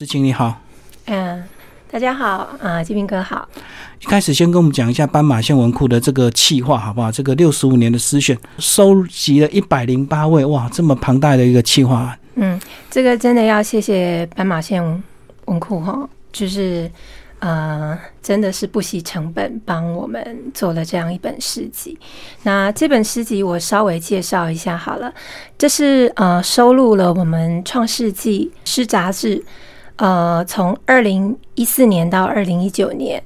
志清你好，嗯，大家好啊，金兵哥好。一开始先跟我们讲一下斑马线文库的这个企划好不好？这个六十五年的诗选，收集了一百零八位，哇，这么庞大的一个企划。嗯，这个真的要谢谢斑马线文库哈，就是呃，真的是不惜成本帮我们做了这样一本诗集。那这本诗集我稍微介绍一下好了，这是呃收录了我们创世纪诗杂志，呃，从二零一四年到二零一九年，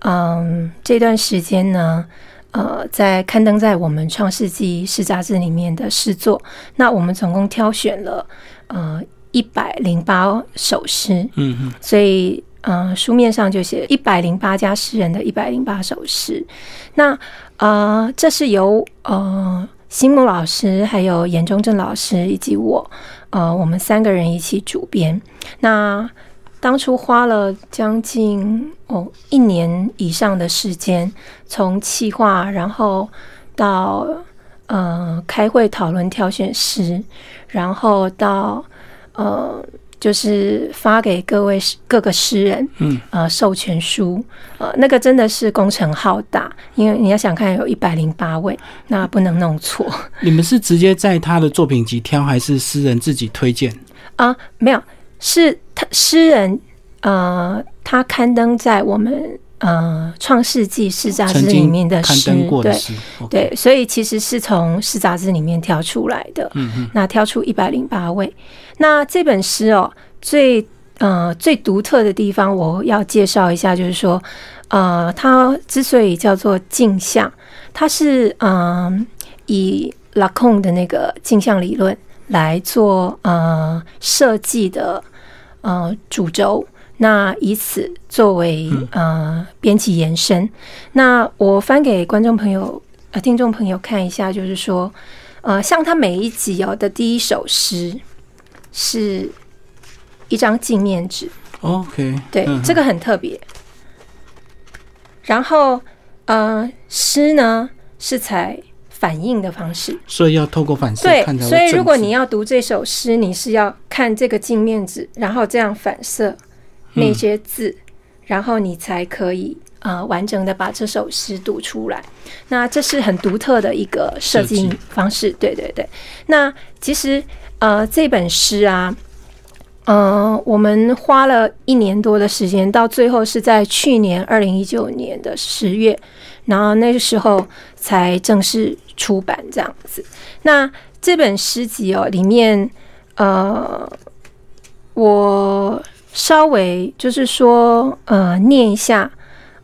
嗯，这段时间呢。呃，在刊登在我们《创世纪》诗杂志里面的诗作，那我们总共挑选了呃一百零八首诗，嗯嗯，所以呃书面上就写一百零八家诗人的一百零八首诗。那呃，这是由呃新木老师、还有严中正老师以及我，呃，我们三个人一起主编。那当初花了将近哦一年以上的时间，从企划，然后到呃开会讨论挑选诗，然后到呃就是发给各位各个诗人，嗯，呃授权书，呃那个真的是工程浩大，因为你要想看有一百零八位，那不能弄错。你们是直接在他的作品集挑，还是诗人自己推荐？啊，没有。是他诗人，呃，他刊登在我们呃《创世纪》诗杂志里面的诗，对对，所以其实是从诗杂志里面挑出来的。嗯嗯，那挑出一百零八位。那这本诗哦，最呃最独特的地方，我要介绍一下，就是说，呃，它之所以叫做镜像，它是嗯以拉空的那个镜像理论来做呃设计的。呃，主轴，那以此作为呃编辑延伸。那我翻给观众朋友、呃听众朋友看一下，就是说，呃，像他每一集哦的第一首诗是一张镜面纸，OK，对，这个很特别。然后，呃，诗呢是采。反应的方式，所以要透过反射。对，所以如果你要读这首诗，你是要看这个镜面纸，然后这样反射那些字，然后你才可以呃完整的把这首诗读出来。那这是很独特的一个设计方式。对对对。那其实呃这本诗啊，嗯，我们花了一年多的时间，到最后是在去年二零一九年的十月，然后那个时候才正式。出版这样子，那这本诗集哦，里面呃，我稍微就是说呃，念一下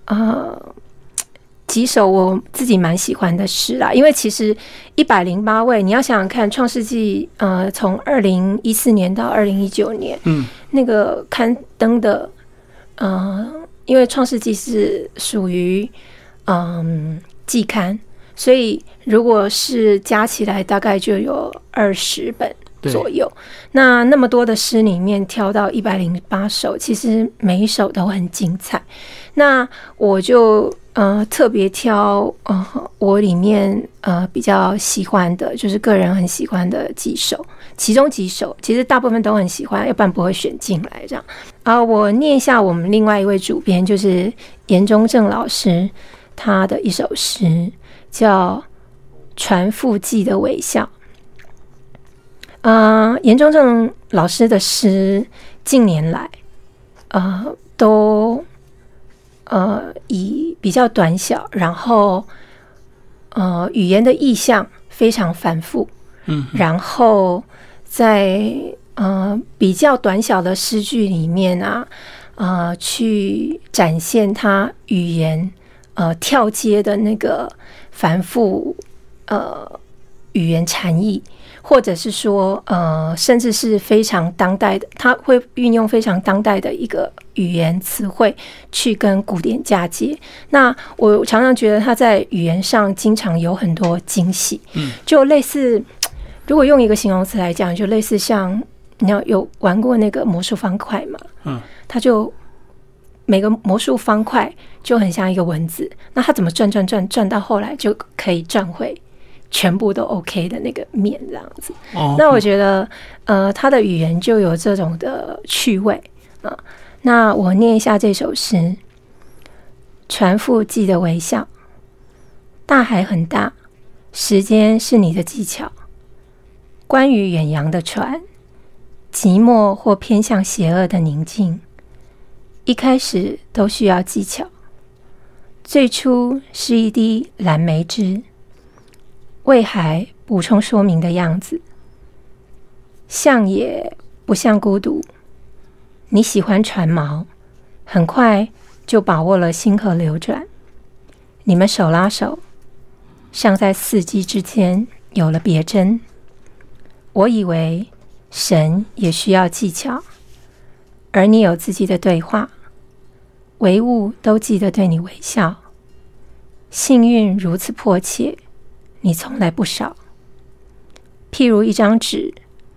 呃几首我自己蛮喜欢的诗啦。因为其实一百零八位，你要想想看，《创世纪》呃，从二零一四年到二零一九年，嗯，那个刊登的呃，因为《创世纪》是属于嗯季刊。所以，如果是加起来，大概就有二十本左右。那那么多的诗里面，挑到一百零八首，其实每一首都很精彩。那我就呃特别挑呃我里面呃比较喜欢的，就是个人很喜欢的几首，其中几首其实大部分都很喜欢，要不然不会选进来这样。啊，我念一下我们另外一位主编，就是严中正老师他的一首诗。叫传父记的微笑。嗯，严中正老师的诗近年来，呃，都呃以比较短小，然后呃语言的意象非常繁复，嗯，然后在呃比较短小的诗句里面啊，呃，去展现他语言呃跳接的那个。繁复，呃，语言禅意，或者是说，呃，甚至是非常当代的，他会运用非常当代的一个语言词汇去跟古典嫁接。那我常常觉得他在语言上经常有很多惊喜，嗯，就类似，如果用一个形容词来讲，就类似像你要有玩过那个魔术方块嘛，嗯，他就。每个魔术方块就很像一个文字，那它怎么转转转转到后来就可以转回全部都 OK 的那个面这样子。哦，那我觉得，呃，他的语言就有这种的趣味啊。那我念一下这首诗：船夫记得微笑，大海很大，时间是你的技巧。关于远洋的船，寂寞或偏向邪恶的宁静，一开始都需要技巧。最初是一滴蓝莓汁，为海补充说明的样子，像也不像孤独。你喜欢船锚，很快就把握了星河流转。你们手拉手，像在四季之间有了别针。我以为神也需要技巧，而你有自己的对话，唯物都记得对你微笑。幸运如此迫切，你从来不少。譬如一张纸，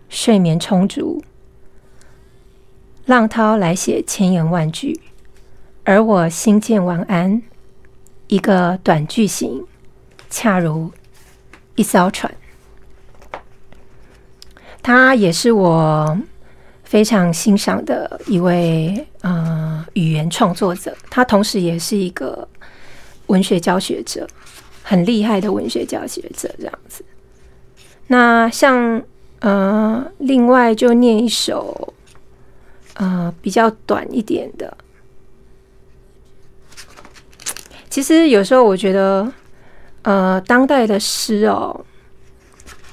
睡眠充足，浪涛来写千言万句，而我心见晚安，一个短句型，恰如一艘船。他也是我非常欣赏的一位呃语言创作者，他同时也是一个文学教学者，很厉害的文学教学者这样子。那像呃，另外就念一首呃比较短一点的。其实有时候我觉得，呃，当代的诗哦。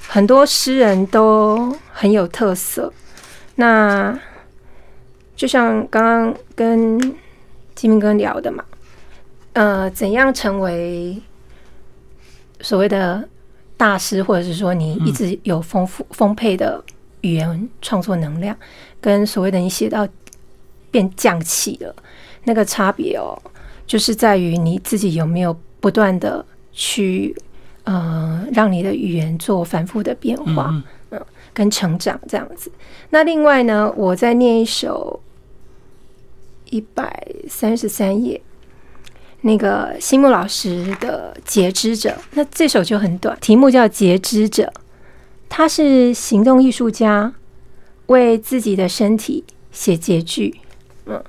很多诗人都很有特色，那就像刚刚跟金明哥聊的嘛，呃，怎样成为所谓的大师，或者是说你一直有丰富丰沛的语言创作能量，跟所谓的你写到变匠气了，那个差别哦，就是在于你自己有没有不断的去。呃，让你的语言做反复的变化，嗯，跟成长这样子。那另外呢，我再念一首一百三十三页，那个新木老师的《截肢者》。那这首就很短，题目叫《截肢者》。他是行动艺术家，为自己的身体写截句，嗯，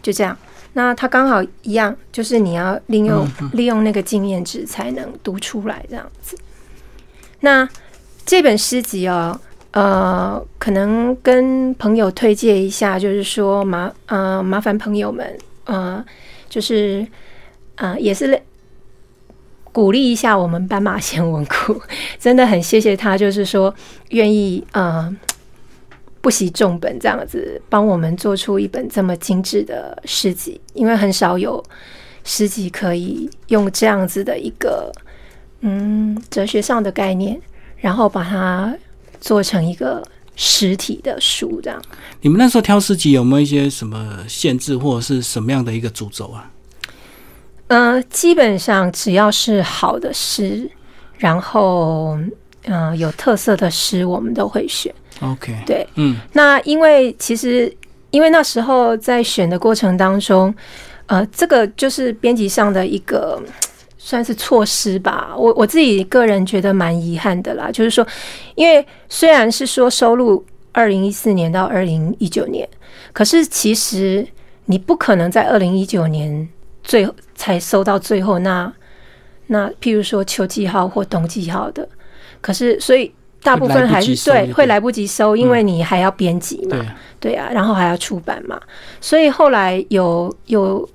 就这样。那他刚好一样，就是你要利用利用那个经验值才能读出来这样子。那这本诗集哦，呃，可能跟朋友推荐一下，就是说麻呃麻烦朋友们呃，就是呃也是鼓励一下我们斑马线文库，真的很谢谢他，就是说愿意呃。不惜重本这样子帮我们做出一本这么精致的诗集，因为很少有诗集可以用这样子的一个嗯哲学上的概念，然后把它做成一个实体的书。这样，你们那时候挑诗集有没有一些什么限制，或者是什么样的一个主轴啊？呃，基本上只要是好的诗，然后嗯有特色的诗，我们都会选。OK，对，嗯，那因为其实因为那时候在选的过程当中，呃，这个就是编辑上的一个算是措施吧。我我自己个人觉得蛮遗憾的啦，就是说，因为虽然是说收录二零一四年到二零一九年，可是其实你不可能在二零一九年最后才收到最后那那譬如说秋季号或冬季号的，可是所以。大部分还是对，会来不及收，因为你还要编辑嘛，对啊，然后还要出版嘛，所以后来有有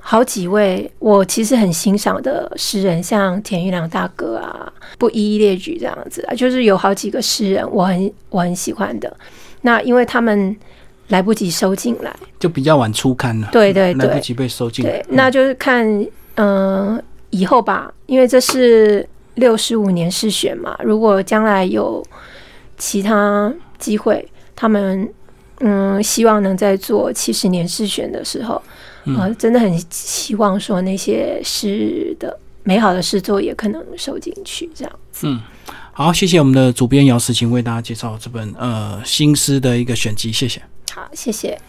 好几位我其实很欣赏的诗人，像田玉良大哥啊，不一一列举这样子啊，就是有好几个诗人，我很我很喜欢的。那因为他们来不及收进来，就比较晚出刊了，对对对，来不及被收进来，那就是看嗯以后吧，因为这是。六十五年试选嘛，如果将来有其他机会，他们嗯希望能在做七十年试选的时候，呃，真的很希望说那些诗的美好的诗作也可能收进去，这样子。嗯，好，谢谢我们的主编姚思琴为大家介绍这本呃新诗的一个选集，谢谢。好，谢谢。